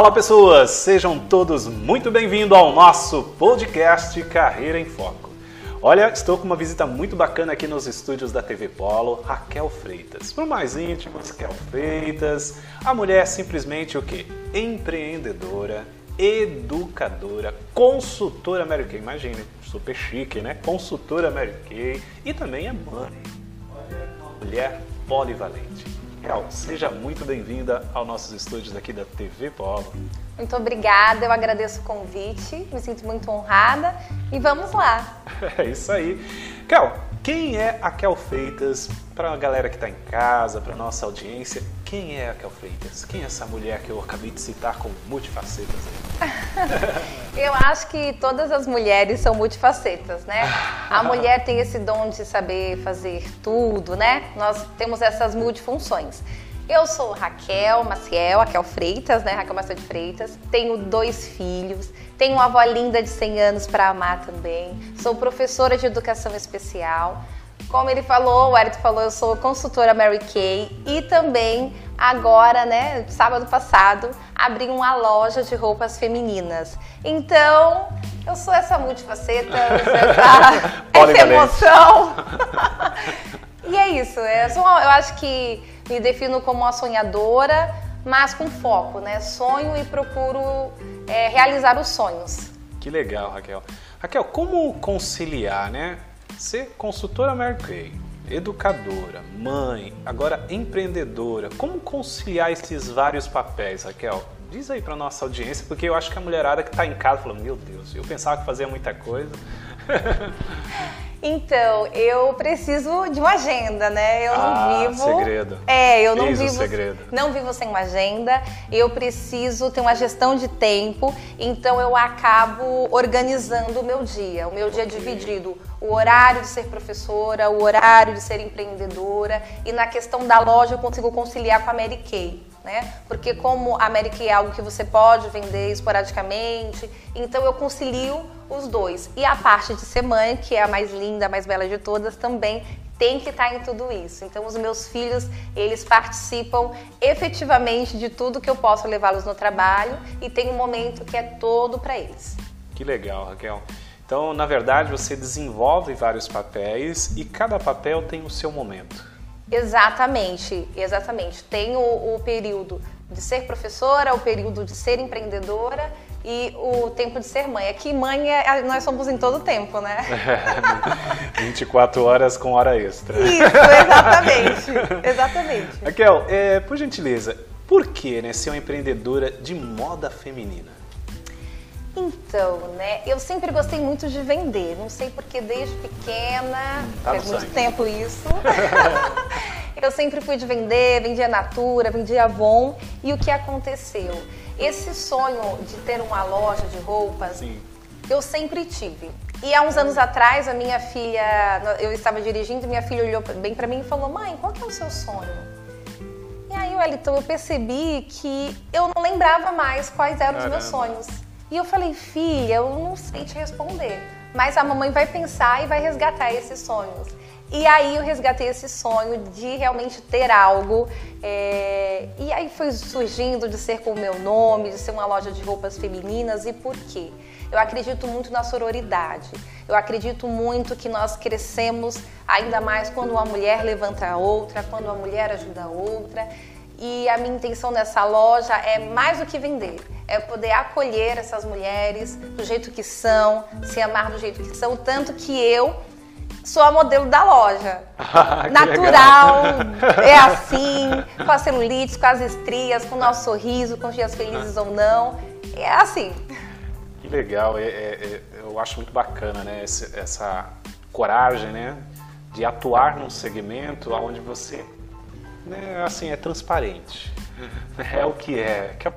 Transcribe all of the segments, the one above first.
Fala pessoas, sejam todos muito bem-vindos ao nosso podcast Carreira em Foco. Olha, estou com uma visita muito bacana aqui nos estúdios da TV Polo, Raquel Freitas. Para mais íntimos, Raquel Freitas, a mulher é simplesmente o quê? Empreendedora, educadora, consultora Mary Kay. Imagine, super chique, né? Consultora Mary Kay e também é mãe. Mulher polivalente. Raquel, seja muito bem-vinda aos nossos estúdios aqui da TV Polo. Muito obrigada, eu agradeço o convite, me sinto muito honrada e vamos lá. É isso aí. Kel, quem é a Kel Freitas? Para a galera que está em casa, para nossa audiência, quem é a Kel Freitas? Quem é essa mulher que eu acabei de citar com multifacetas? eu acho que todas as mulheres são multifacetas, né? A mulher tem esse dom de saber fazer tudo, né? Nós temos essas multifunções. Eu sou Raquel Maciel, Raquel Freitas, né? Raquel Maciel de Freitas. Tenho dois filhos, tenho uma avó linda de 100 anos para amar também. Sou professora de educação especial. Como ele falou, o Hélio falou, eu sou consultora Mary Kay e também agora, né, sábado passado, abri uma loja de roupas femininas. Então, eu sou essa multifaceta, essa, essa emoção. e é isso, eu, sou, eu acho que me defino como uma sonhadora, mas com foco, né? Sonho e procuro é, realizar os sonhos. Que legal, Raquel. Raquel, como conciliar, né? Ser consultora Mary educadora, mãe, agora empreendedora. Como conciliar esses vários papéis, Raquel? Diz aí para nossa audiência, porque eu acho que a mulherada que está em casa falou: Meu Deus, eu pensava que fazia muita coisa. Então, eu preciso de uma agenda, né? Eu ah, não vivo. Segredo. É, eu não Eis vivo. O segredo. Não vivo sem uma agenda. Eu preciso ter uma gestão de tempo. Então eu acabo organizando o meu dia. O meu dia é dividido. O horário de ser professora, o horário de ser empreendedora. E na questão da loja eu consigo conciliar com a Mary Kay né? Porque como a América é algo que você pode vender esporadicamente, então eu concilio os dois. E a parte de ser mãe, que é a mais linda, a mais bela de todas, também tem que estar em tudo isso. Então os meus filhos, eles participam efetivamente de tudo que eu posso levá-los no trabalho e tem um momento que é todo para eles. Que legal, Raquel. Então, na verdade, você desenvolve vários papéis e cada papel tem o seu momento. Exatamente, exatamente. Tem o, o, período de ser professora, o período de ser empreendedora e o tempo de ser mãe. Aqui, mãe, é, nós somos em todo tempo, né? 24 horas com hora extra. Isso, exatamente. exatamente. Raquel, é, por gentileza, por que né, ser uma empreendedora de moda feminina? Então, né, eu sempre gostei muito de vender. Não sei porque desde pequena, tá faz muito tempo isso. eu sempre fui de vender, vendia Natura, vendia Avon. E o que aconteceu? Esse sonho de ter uma loja de roupas, Sim. eu sempre tive. E há uns anos atrás, a minha filha, eu estava dirigindo, minha filha olhou bem para mim e falou: "Mãe, qual que é o seu sonho?" E aí, Wellington, eu percebi que eu não lembrava mais quais eram Caramba. os meus sonhos. E eu falei, filha, eu não sei te responder, mas a mamãe vai pensar e vai resgatar esses sonhos. E aí eu resgatei esse sonho de realmente ter algo. É... E aí foi surgindo de ser com o meu nome, de ser uma loja de roupas femininas. E por quê? Eu acredito muito na sororidade. Eu acredito muito que nós crescemos ainda mais quando uma mulher levanta a outra, quando uma mulher ajuda a outra. E a minha intenção nessa loja é mais do que vender, é poder acolher essas mulheres do jeito que são, se amar do jeito que são, tanto que eu sou a modelo da loja. Natural, é assim, com a celulite, com as estrias, com o nosso sorriso, com os dias felizes ou não. É assim. Que legal, é, é, é, eu acho muito bacana, né? Essa, essa coragem, né? De atuar num segmento onde você né, assim, é transparente. É o que é. Que é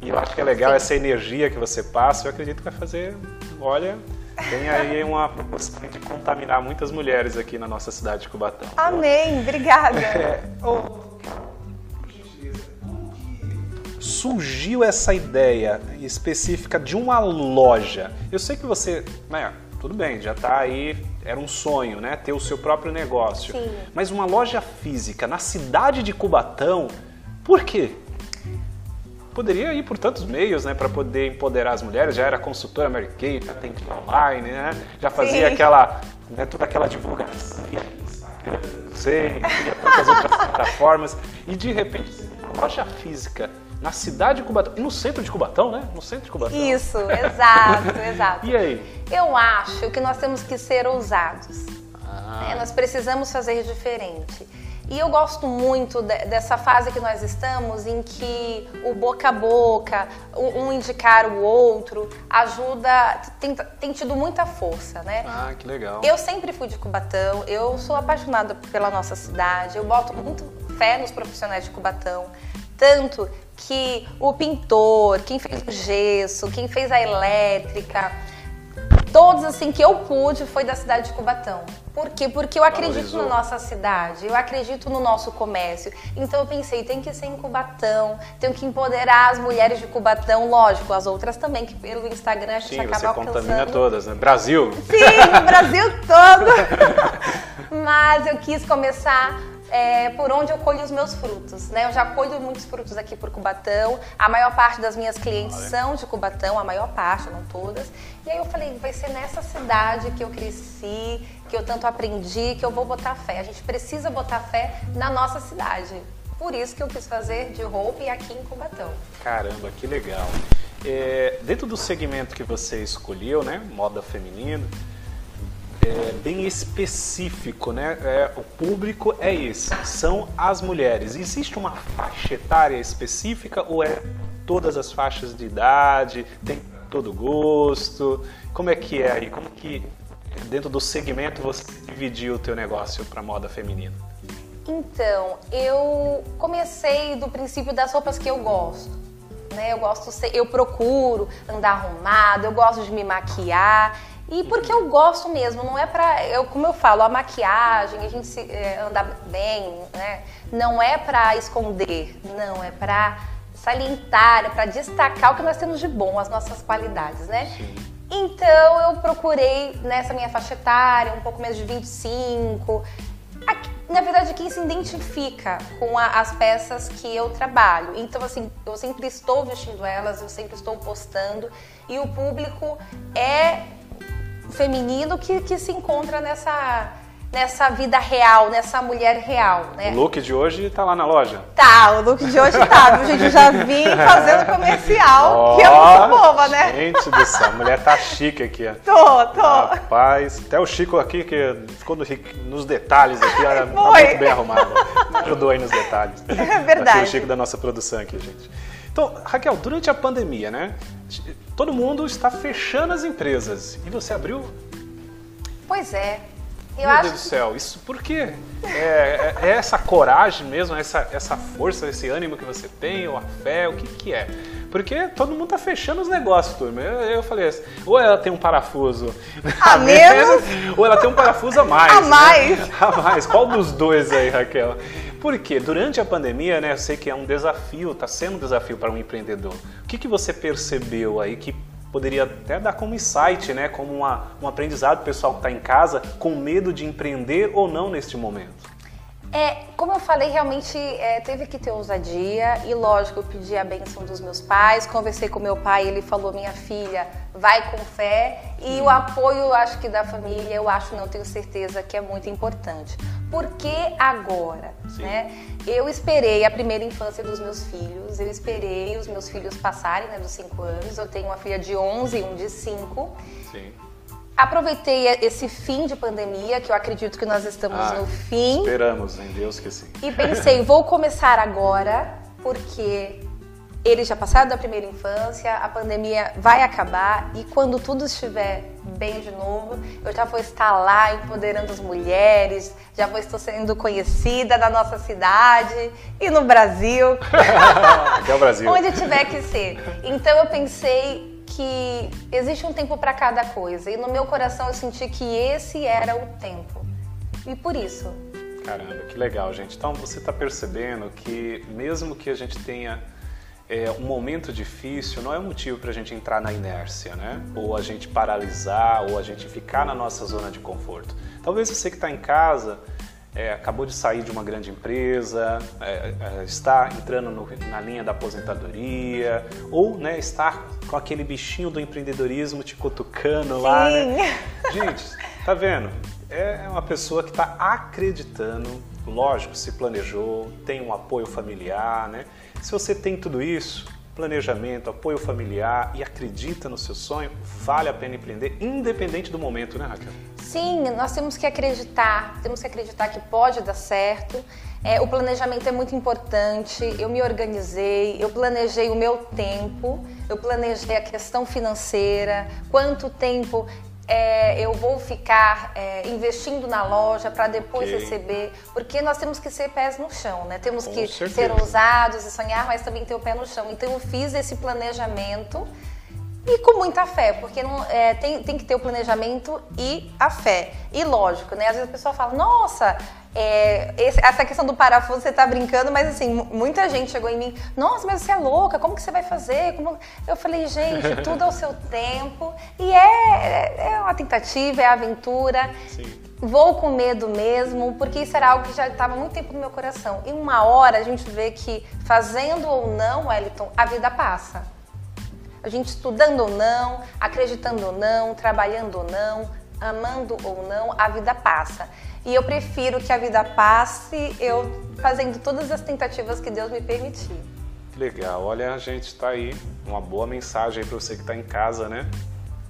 e eu acho que é legal essa energia que você passa. Eu acredito que vai fazer, olha, tem aí uma proporção de contaminar muitas mulheres aqui na nossa cidade de Cubatão. Amém, obrigada. É, oh, surgiu essa ideia específica de uma loja? Eu sei que você, né, tudo bem, já está aí, era um sonho, né? Ter o seu próprio negócio. Sim. Mas uma loja física na cidade de Cubatão, por quê? poderia ir por tantos meios, né, para poder empoderar as mulheres. Já era consultora Mary Kay, já tem online, né? Já fazia Sim. aquela, né, toda aquela divulgação, sei, tantas outras plataformas. E de repente, loja física na cidade de Cubatão. E no centro de Cubatão, né? No centro de Cubatão. Isso, exato, exato. e aí? Eu acho que nós temos que ser ousados. Ah. Né? Nós precisamos fazer diferente. E eu gosto muito de, dessa fase que nós estamos, em que o boca a boca, um, um indicar o outro, ajuda, tem, tem, tido muita força, né? Ah, que legal. Eu sempre fui de Cubatão, eu sou apaixonada pela nossa cidade, eu boto muito fé nos profissionais de Cubatão. Tanto que o pintor, quem fez o gesso, quem fez a elétrica, todos assim que eu pude foi da cidade de Cubatão. Por quê? Porque eu acredito na nossa cidade, eu acredito no nosso comércio. Então eu pensei, tem que ser em Cubatão, tenho que empoderar as mulheres de Cubatão, lógico, as outras também, que pelo Instagram a gente Sim, acaba você contamina todas, né? Brasil. Sim, Brasil todo. Mas eu quis começar é, por onde eu colho os meus frutos. Né? Eu já colho muitos frutos aqui por Cubatão. A maior parte das minhas clientes vale. são de Cubatão, a maior parte, não todas. E aí eu falei, vai ser nessa cidade que eu cresci, que eu tanto aprendi, que eu vou botar fé. A gente precisa botar fé na nossa cidade. Por isso que eu quis fazer de roupa e aqui em Cubatão. Caramba, que legal. É, dentro do segmento que você escolheu, né, moda feminina, é, bem específico, né? É, o público é esse, são as mulheres. Existe uma faixa etária específica ou é todas as faixas de idade, tem todo gosto? Como é que é aí? Como que dentro do segmento você dividiu o teu negócio para moda feminina? Então, eu comecei do princípio das roupas que eu gosto. Né? Eu gosto, eu procuro andar arrumado, eu gosto de me maquiar. E porque eu gosto mesmo, não é pra. Eu, como eu falo, a maquiagem, a gente se, é, andar bem, né? Não é pra esconder, não, é pra salientar, é pra destacar o que nós temos de bom, as nossas qualidades, né? Sim. Então eu procurei nessa minha faixa etária, um pouco menos de 25. Aqui, na verdade, quem se identifica com a, as peças que eu trabalho. Então, assim, eu sempre estou vestindo elas, eu sempre estou postando e o público é feminino que, que se encontra nessa, nessa vida real, nessa mulher real, né? O look de hoje tá lá na loja? Tá, o look de hoje tá, viu, gente? Eu já vim fazendo comercial, oh, que é muito boba, né? Gente do céu, a mulher tá chique aqui. Tô, tô. Rapaz, até o Chico aqui, que ficou no, nos detalhes aqui, era, tá muito bem arrumado. ajudou aí nos detalhes. É verdade. Aqui o Chico da nossa produção aqui, gente. Então, Raquel, durante a pandemia, né? Todo mundo está fechando as empresas. E você abriu? Pois é. Eu Meu acho... Deus do céu, isso por quê? É, é, é, essa coragem mesmo, essa, essa força, esse ânimo que você tem, ou a fé, o que, que é? Porque todo mundo tá fechando os negócios, turma. Eu, eu falei assim, ou ela tem um parafuso a, a menos, ou ela tem um parafuso a mais. A né? mais. Né? A mais. Qual dos dois aí, Raquel? Porque durante a pandemia, né, eu sei que é um desafio, está sendo um desafio para um empreendedor. O que, que você percebeu aí que poderia até dar como insight, né, como uma, um aprendizado pessoal que está em casa com medo de empreender ou não neste momento? É, como eu falei, realmente é, teve que ter ousadia e lógico, eu pedi a benção dos meus pais, conversei com meu pai, ele falou, minha filha, vai com fé e o apoio, acho que da família, eu acho, não tenho certeza que é muito importante. Por que agora? Né? Eu esperei a primeira infância dos meus filhos, eu esperei os meus filhos passarem né, dos 5 anos, eu tenho uma filha de 11 e um de 5. Sim. Aproveitei esse fim de pandemia, que eu acredito que nós estamos ah, no fim. Esperamos, em Deus que sim. E pensei, vou começar agora, porque eles já passaram da primeira infância, a pandemia vai acabar e quando tudo estiver bem de novo, eu já vou estar lá empoderando as mulheres, já vou estar sendo conhecida na nossa cidade e no Brasil. Até o Brasil. Onde tiver que ser. Então eu pensei que existe um tempo para cada coisa. E no meu coração eu senti que esse era o tempo. E por isso. Caramba, que legal, gente. Então você está percebendo que mesmo que a gente tenha é, um momento difícil, não é um motivo para a gente entrar na inércia, né? Ou a gente paralisar, ou a gente ficar na nossa zona de conforto. Talvez você que está em casa é, acabou de sair de uma grande empresa, é, é, está entrando no, na linha da aposentadoria, ou né, está com aquele bichinho do empreendedorismo te cutucando Sim. lá. Né? Gente, tá vendo? É uma pessoa que está acreditando, lógico, se planejou, tem um apoio familiar, né? Se você tem tudo isso, planejamento, apoio familiar e acredita no seu sonho, vale a pena empreender, independente do momento, né, Raquel? Sim, nós temos que acreditar, temos que acreditar que pode dar certo. É, o planejamento é muito importante. Eu me organizei, eu planejei o meu tempo, eu planejei a questão financeira, quanto tempo é, eu vou ficar é, investindo na loja para depois Ok. receber, porque nós temos que ser pés no chão, né? Temos Com que certeza. ser ousados e sonhar, mas também ter o pé no chão. Então eu fiz esse planejamento e com muita fé, porque não, é, tem, tem que ter o planejamento e a fé. E lógico, né? Às vezes a pessoa fala, nossa, é, essa questão do parafuso você tá brincando, mas assim, mu- muita gente chegou em mim, nossa, mas você é louca, como que você vai fazer? Como-" Eu falei, gente, tudo ao seu tempo. E é, é uma tentativa, é aventura. Sim. Vou com medo mesmo, porque isso era algo que já estava há muito tempo no meu coração. E uma hora a gente vê que, fazendo ou não, Wellington, a vida passa. A gente estudando ou não, acreditando ou não, trabalhando ou não, amando ou não, a vida passa. E eu prefiro que a vida passe eu fazendo todas as tentativas que Deus me permitir. Legal, olha, a gente tá aí, uma boa mensagem para você que está em casa, né?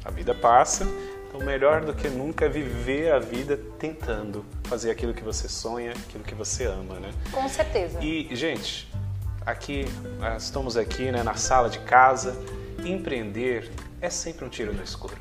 A vida passa, então melhor do que nunca é viver a vida tentando fazer aquilo que você sonha, aquilo que você ama, né? Com certeza. E, gente, aqui, estamos aqui né, na sala de casa, empreender é sempre um tiro no escuro.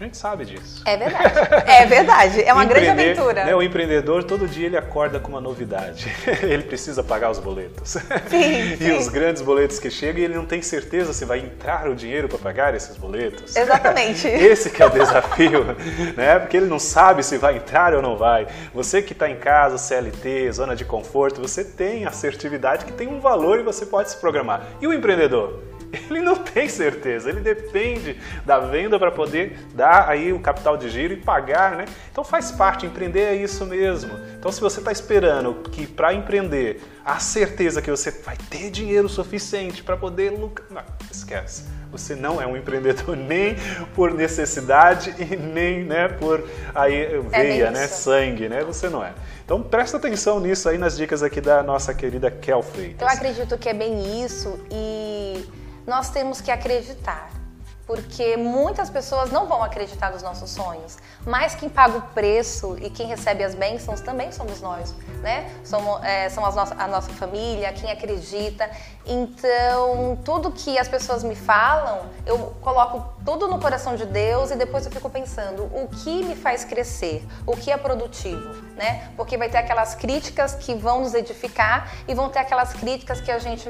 A gente sabe disso. É verdade. É verdade. É uma grande aventura. né, o empreendedor, todo dia ele acorda com uma novidade. ele precisa pagar os boletos. Sim, e sim. os grandes boletos que chegam e ele não tem certeza se vai entrar o dinheiro para pagar esses boletos. Exatamente. Esse que é o desafio, né? Porque ele não sabe se vai entrar ou não vai. Você que está em casa, CLT, zona de conforto, você tem assertividade que tem um valor e você pode se programar. E o empreendedor? Ele não tem certeza, ele depende da venda para poder dar aí o capital de giro e pagar, né? Então faz parte, empreender é isso mesmo. Então se você está esperando que para empreender a certeza que você vai ter dinheiro suficiente para poder lucrar, não, esquece. Você não é um empreendedor nem por necessidade e nem né, por aí, veia, bem né, sangue, né? Você não é. Então presta atenção nisso aí nas dicas aqui da nossa querida Kel Freitas. Eu acredito que é bem isso e nós temos que acreditar. Porque muitas pessoas não vão acreditar nos nossos sonhos, mas quem paga o preço e quem recebe as bênçãos também somos nós, né? Somos, é, são as nossa, a nossa família, quem acredita. Então, tudo que as pessoas me falam, eu coloco tudo no coração de Deus e depois eu fico pensando o que me faz crescer, o que é produtivo, né? Porque vai ter aquelas críticas que vão nos edificar e vão ter aquelas críticas que a gente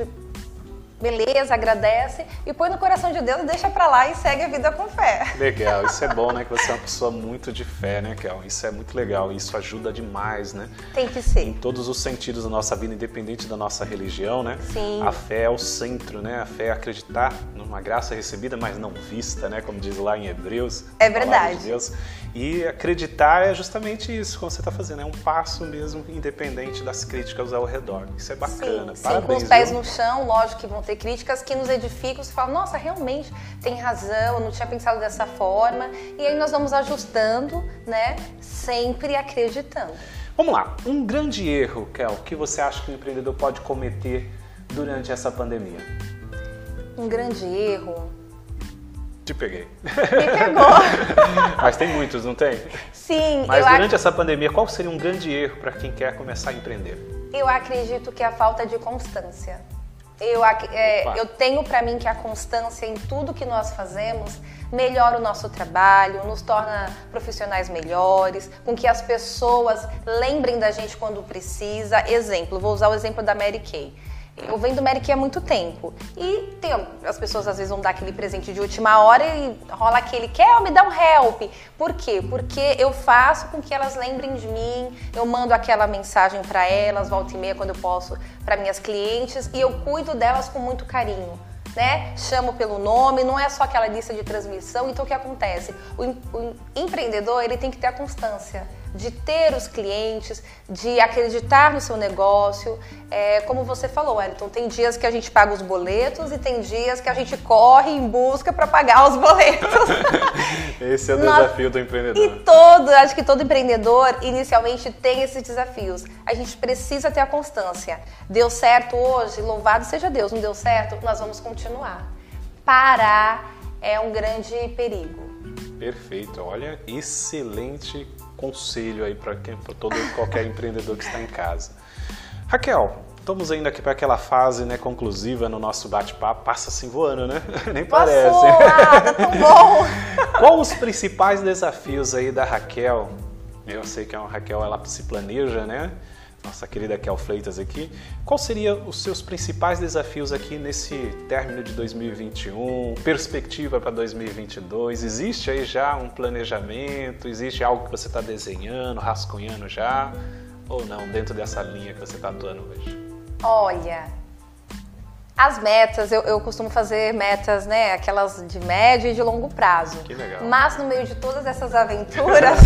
beleza, agradece e põe no coração de Deus, deixa pra lá e segue a vida com fé. Legal, isso é bom, né? Que você é uma pessoa muito de fé, né, Kel? Isso é muito legal, isso ajuda demais, né? Tem que ser. Em todos os sentidos da nossa vida, independente da nossa religião, né? Sim. A fé é o centro, né? A fé é acreditar numa graça recebida, mas não vista, né? Como diz lá em Hebreus. É verdade. de Deus. E acreditar é justamente isso, como você está fazendo, é um passo mesmo, independente das críticas ao redor. Isso é bacana. Sim, sim, Parabéns, com os pés viu? no chão, lógico que vão ter críticas que nos edificam, você fala, nossa, realmente tem razão, eu não tinha pensado dessa forma. E aí nós vamos ajustando, né? Sempre acreditando. Vamos lá, um grande erro, Kel, que você acha que o empreendedor pode cometer durante essa pandemia? Um grande erro. Te peguei. Me pegou. Mas tem muitos, não tem? Sim, Mas durante ac- essa pandemia, qual seria um grande erro para quem quer começar a empreender? eu acredito que é a falta de constância. Eu, é, eu tenho pra mim que a constância em tudo que nós fazemos melhora o nosso trabalho, nos torna profissionais melhores, com que as pessoas lembrem da gente quando precisa. Exemplo, vou usar o exemplo da Mary Kay. Eu vendo Mary há muito tempo. E tem, as pessoas às vezes vão dar aquele presente de última hora e rola aquele, quer me dá um help. Por quê? Porque eu faço com que elas lembrem de mim, eu mando aquela mensagem para elas, volta e meia, quando eu posso, para minhas clientes, e eu cuido delas com muito carinho. Né? Chamo pelo nome, não é só aquela lista de transmissão. Então o que acontece? O, o empreendedor ele tem que ter a constância. De ter os clientes, de acreditar no seu negócio. É, como você falou, Wellington, tem dias que a gente paga os boletos e tem dias que a gente corre em busca para pagar os boletos. Esse é o desafio do empreendedor. E todo, acho que todo empreendedor inicialmente tem esses desafios. A gente precisa ter a constância. Deu certo hoje, louvado seja Deus. Não deu certo, nós vamos continuar. Parar é um grande perigo. Perfeito. Olha, excelente conselho aí para todo qualquer empreendedor que está em casa. Raquel, estamos indo aqui para aquela fase né, conclusiva no nosso bate-papo. Passa assim voando, né? Nem parece. Ah, tá tão bom! Qual os principais desafios aí da Raquel? Eu sei que a Raquel ela se planeja, né? Nossa querida Kel Freitas aqui. Qual seriam os seus principais desafios aqui nesse término de 2021? Perspectiva para 2022? Existe aí já um planejamento? Existe algo que você está desenhando, rascunhando já? Ou não, dentro dessa linha que você está atuando hoje? Olha, as metas, eu, eu, costumo fazer metas, né? Aquelas de médio e de longo prazo. Que legal. Mas no meio de todas essas aventuras,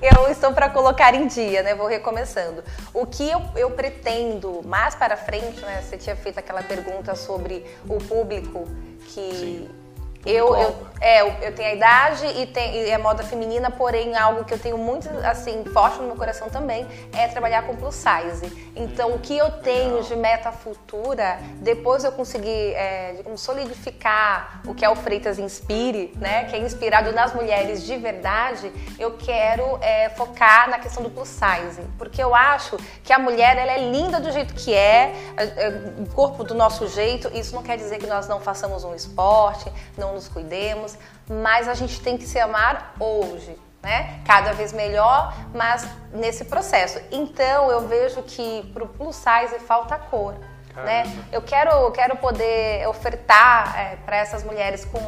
eu estou para colocar em dia, né? Vou recomeçando. O que eu, eu pretendo mais para frente, né? Você tinha feito aquela pergunta sobre o público que. Sim eu, eu, é, eu tenho a idade e, tem, e é moda feminina, porém algo que eu tenho muito assim forte no meu coração também é trabalhar com plus size. Então o que eu tenho de meta futura, depois eu conseguir é, solidificar o que é o Freitas Inspire, né, que é inspirado nas mulheres de verdade, eu quero é, focar na questão do plus size, porque eu acho que a mulher ela é linda do jeito que é, é, é o corpo do nosso jeito. Isso não quer dizer que nós não façamos um esporte, não nos cuidemos, mas a gente tem que se amar hoje, né? Cada vez melhor, mas nesse processo. Então eu vejo que pro plus size falta cor, né? Eu quero, eu quero poder ofertar é, para essas mulheres com,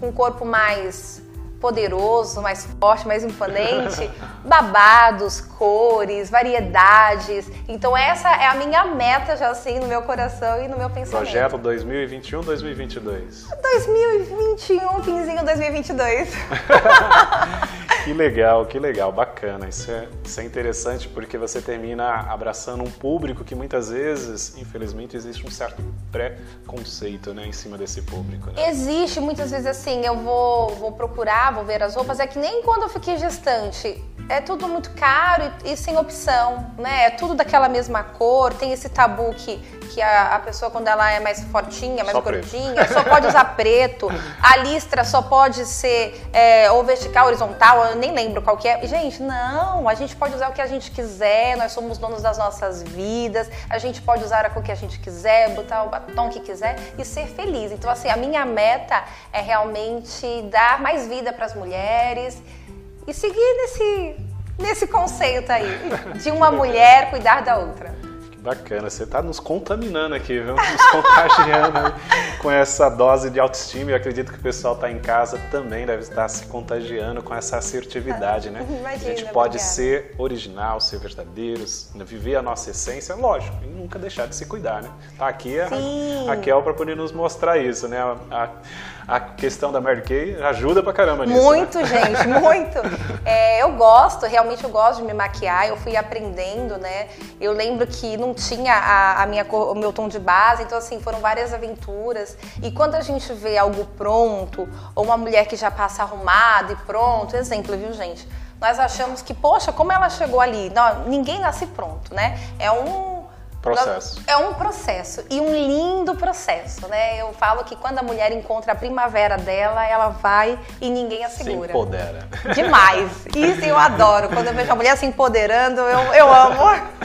com um corpo mais poderoso, mais forte, mais imponente, babados, cores, variedades. Então essa é a minha meta já assim no meu coração e no meu pensamento. Projeto 2021, 2022. 2021, finzinho 2022. que legal, que legal, bacana. Isso é, isso é interessante porque você termina abraçando um público que muitas vezes, infelizmente, existe um certo preconceito né, em cima desse público. Né? Existe muitas vezes assim, eu vou, vou procurar, vou ver as roupas, é que nem quando eu fiquei gestante é tudo muito caro e, e, sem opção, né? É tudo daquela mesma cor, tem esse tabu que, que a, a pessoa, quando ela é mais fortinha, mais só gordinha, preto. só pode usar preto. A listra só pode ser é, ou vertical, horizontal, eu nem lembro qual que é. Gente, não, a gente pode usar o que a gente quiser, nós somos donos das nossas vidas, a gente pode usar a cor que a gente quiser, botar o batom que quiser e ser feliz. Então, assim, a minha meta é realmente dar mais vida para as mulheres e seguir nesse, nesse conceito aí, de uma mulher cuidar da outra. Que bacana, você está nos contaminando aqui, viu? Nos contagiando com essa dose de autoestima. Eu acredito que o pessoal está em casa também deve estar se contagiando com essa assertividade, né? Imagina, a gente pode obrigada. ser original, ser verdadeiro, viver a nossa essência, lógico, e nunca deixar de se cuidar, né? Tá aqui a, a Kel para poder nos mostrar isso, né? A, a, a questão da Mary Kay ajuda pra caramba nisso. Né? Muito, né? gente, muito. É, eu gosto, realmente eu gosto de me maquiar, eu fui aprendendo, né? Eu lembro que não tinha a, a minha, o meu tom de base, então assim, foram várias aventuras. E quando a gente vê algo pronto, ou uma mulher que já passa arrumada e pronto, exemplo, viu, gente? Nós achamos que, poxa, como ela chegou ali? Não, ninguém nasce pronto, né? É um Processo. É um processo e um lindo processo, né? Eu falo que quando a mulher encontra a primavera dela, ela vai e ninguém a segura. Se empodera. Demais. Isso eu adoro. Quando eu vejo a mulher se empoderando, eu, eu amo.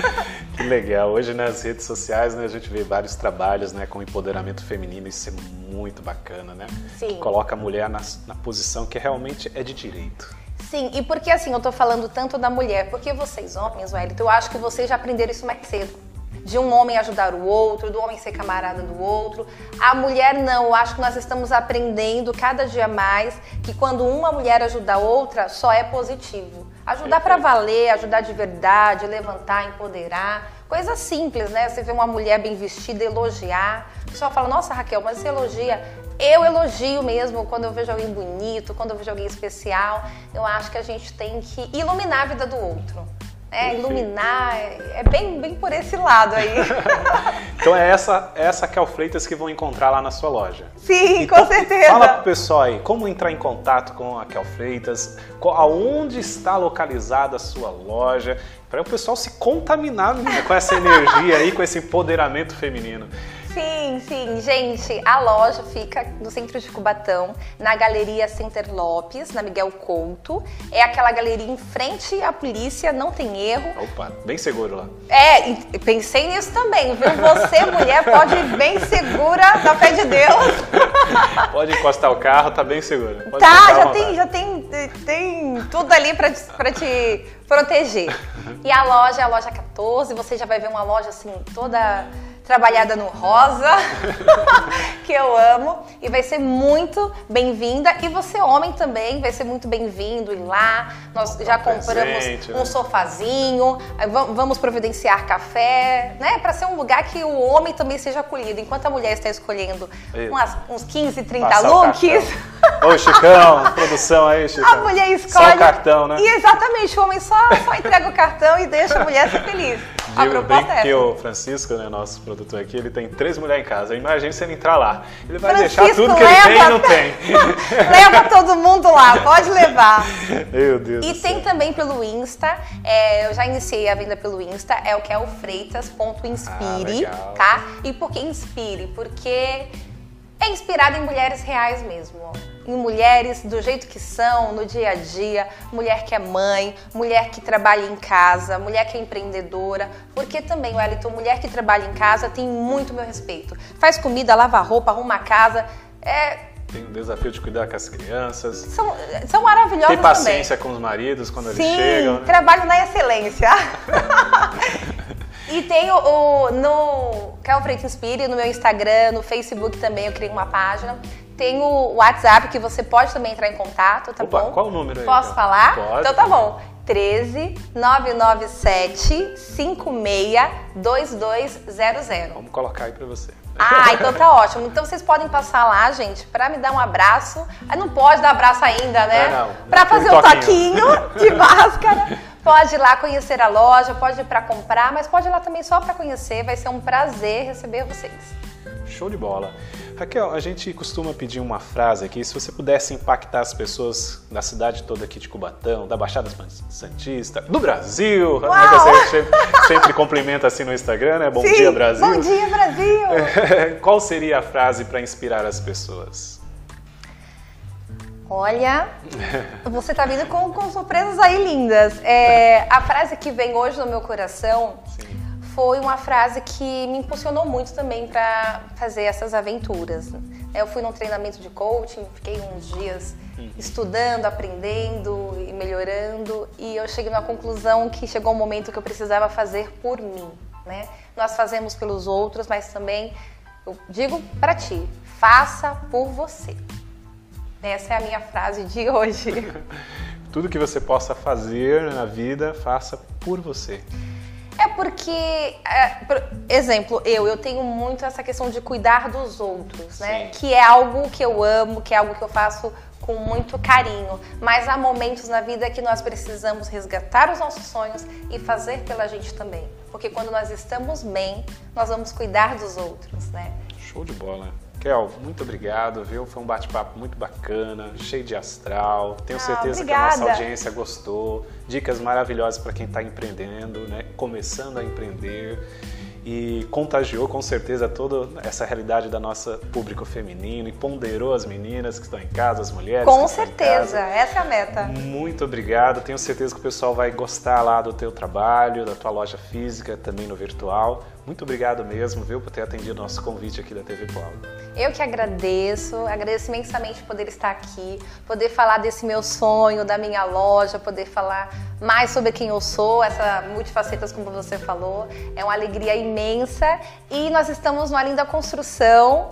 Que legal. Hoje nas redes sociais né, a gente vê vários trabalhos né, com empoderamento feminino. Isso é muito bacana, né? Sim. Que coloca a mulher na, na posição que realmente é de direito. Sim, e por que assim eu tô falando tanto da mulher? Porque vocês, homens, Wellington, eu acho que vocês já aprenderam isso mais cedo de um homem ajudar o outro, do homem ser camarada do outro. A mulher não, eu acho que nós estamos aprendendo cada dia mais que quando uma mulher ajuda a outra, só é positivo. Ajudar para valer, ajudar de verdade, levantar, empoderar. Coisa simples, né? Você vê uma mulher bem vestida, elogiar. O pessoal fala, nossa, Raquel, mas você elogia. Eu elogio mesmo quando eu vejo alguém bonito, quando eu vejo alguém especial. Eu acho que a gente tem que iluminar a vida do outro. É, iluminar, é bem, bem por esse lado aí. então é essa, é essa Kel Freitas que vão encontrar lá na sua loja. Sim, então, com certeza. Fala pro pessoal aí, como entrar em contato com a Kel Freitas, aonde está localizada a sua loja, para o pessoal se contaminar né, com essa energia aí, com esse empoderamento feminino. Sim, sim. Gente, a loja fica no centro de Cubatão, na Galeria Center Lopes, na Miguel Couto. É aquela galeria em frente à polícia, não tem erro. Opa, bem seguro lá. É, pensei nisso também, viu? Você, mulher, pode ir bem segura da fé de Deus. Pode encostar o carro, tá bem seguro. Pode tá, já tem, já tem, tem tudo ali para te, pra te proteger. E a loja é a loja 14, você já vai ver uma loja assim toda trabalhada no rosa, que eu amo, e vai ser muito bem-vinda. E você, homem, também vai ser muito bem-vindo ir lá. Nós já compramos presente, um né? sofazinho, vamos providenciar café, né? Para ser um lugar que o homem também seja acolhido, enquanto a mulher está escolhendo umas, uns 15, 30 Passar looks. Ô, Chicão, produção aí, Chicão. A mulher escolhe. Só o cartão, né? E exatamente, o homem só, só entrega o cartão e deixa a mulher ser feliz. A Digo bem é que o Francisco, né, nosso produtor aqui, ele tem três mulheres em casa. Imagina se ele entrar lá. Ele vai Francisco, deixar tudo que ele tem e não tem. leva todo mundo lá, pode levar. Meu Deus E tem também pelo Insta, é, eu já iniciei a venda pelo Insta, é o que é o freitas.inspire, ah, tá? E por que inspire? Porque é inspirado em mulheres reais mesmo em mulheres do jeito que são, no dia a dia, mulher que é mãe, mulher que trabalha em casa, mulher que é empreendedora, porque também, Wellington, mulher que trabalha em casa tem muito meu respeito. Faz comida, lava roupa, arruma a casa, é... Tem o desafio de cuidar com as crianças. São, são maravilhosas Tem paciência também. com os maridos quando Sim, eles chegam. Né? trabalho na excelência. E tem o, o no Cal Freitas Inspire, no meu Instagram, no Facebook também eu criei uma página. Tem o WhatsApp que você pode também entrar em contato, tá Opa, bom? Qual o número aí? Posso então? falar? Pode. Então tá bom. 13 997 56 2200. Vamos colocar aí pra você. Ah, então tá ótimo. Então vocês podem passar lá, gente, para me dar um abraço. Ah, não pode dar abraço ainda, né? Não, não. Para fazer um toquinho de máscara. Pode ir lá conhecer a loja, pode ir para comprar, mas pode ir lá também só para conhecer. Vai ser um prazer receber vocês. Show de bola. Raquel, a gente costuma pedir uma frase aqui, se você pudesse impactar as pessoas da cidade toda aqui de Cubatão, da Baixada Santista, do Brasil, né, você sempre, sempre cumprimenta assim no Instagram, né? Bom Sim, dia, Brasil. Bom dia, Brasil! Qual seria a frase para inspirar as pessoas? Olha, você tá vindo com, com surpresas aí lindas. É, a frase que vem hoje no meu coração Sim foi uma frase que me impulsionou muito também para fazer essas aventuras. Eu fui num treinamento de coaching, fiquei uns dias estudando, aprendendo e melhorando, e eu cheguei na conclusão que chegou um momento que eu precisava fazer por mim, né? Nós fazemos pelos outros, mas também eu digo para ti, faça por você. Essa é a minha frase de hoje. Tudo que você possa fazer na vida, faça por você. É porque, é, por exemplo, eu, eu tenho muito essa questão de cuidar dos outros, né? Sim. Que é algo que eu amo, que é algo que eu faço com muito carinho. Mas há momentos na vida que nós precisamos resgatar os nossos sonhos e fazer pela gente também. Porque quando nós estamos bem, nós vamos cuidar dos outros, né? Show de bola. Kel, muito obrigado, viu? Foi um bate-papo muito bacana, cheio de astral. Tenho ah, certeza obrigada. que a nossa audiência gostou. Dicas maravilhosas para quem está empreendendo, né? Começando a empreender e contagiou com certeza toda essa realidade da nossa público feminino e ponderou as meninas que estão em casa, as mulheres. Com certeza, essa é a meta. Muito obrigado. Tenho certeza que o pessoal vai gostar lá do teu trabalho, da tua loja física, também no virtual. Muito obrigado mesmo, viu, por ter atendido nosso convite aqui da TV Paulo. Eu que agradeço, agradeço imensamente poder estar aqui, poder falar desse meu sonho, da minha loja, poder falar mais sobre quem eu sou, essa multifacetas como você falou. É uma alegria imensa e nós estamos numa linda construção.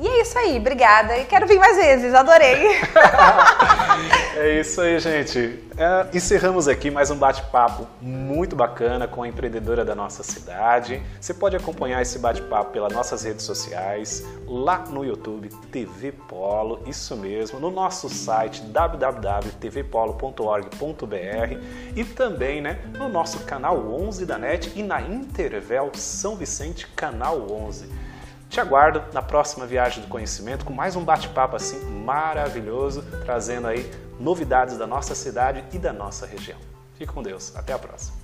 E é isso aí, obrigada. E quero vir mais vezes, adorei. é isso aí, gente. É, encerramos aqui mais um bate-papo muito bacana com a empreendedora da nossa cidade. Você pode acompanhar esse bate-papo pelas nossas redes sociais, lá no YouTube, TV Polo, isso mesmo, no nosso site www.tvpolo.org.br e também né, no nosso canal 11 da NET e na Intervel São Vicente, canal 11. Te aguardo na próxima viagem do conhecimento com mais um bate-papo assim maravilhoso, trazendo aí novidades da nossa cidade e da nossa região. Fique com Deus. Até a próxima.